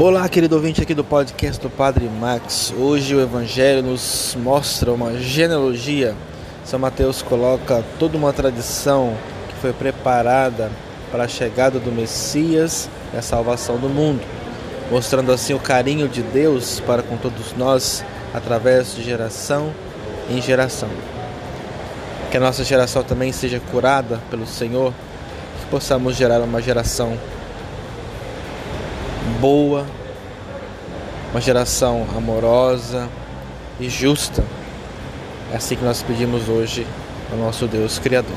Olá, querido ouvinte aqui do podcast do Padre Max. Hoje o Evangelho nos mostra uma genealogia. São Mateus coloca toda uma tradição que foi preparada para a chegada do Messias e a salvação do mundo, mostrando assim o carinho de Deus para com todos nós através de geração em geração. Que a nossa geração também seja curada pelo Senhor, que possamos gerar uma geração boa, uma geração amorosa e justa. É assim que nós pedimos hoje ao nosso Deus Criador.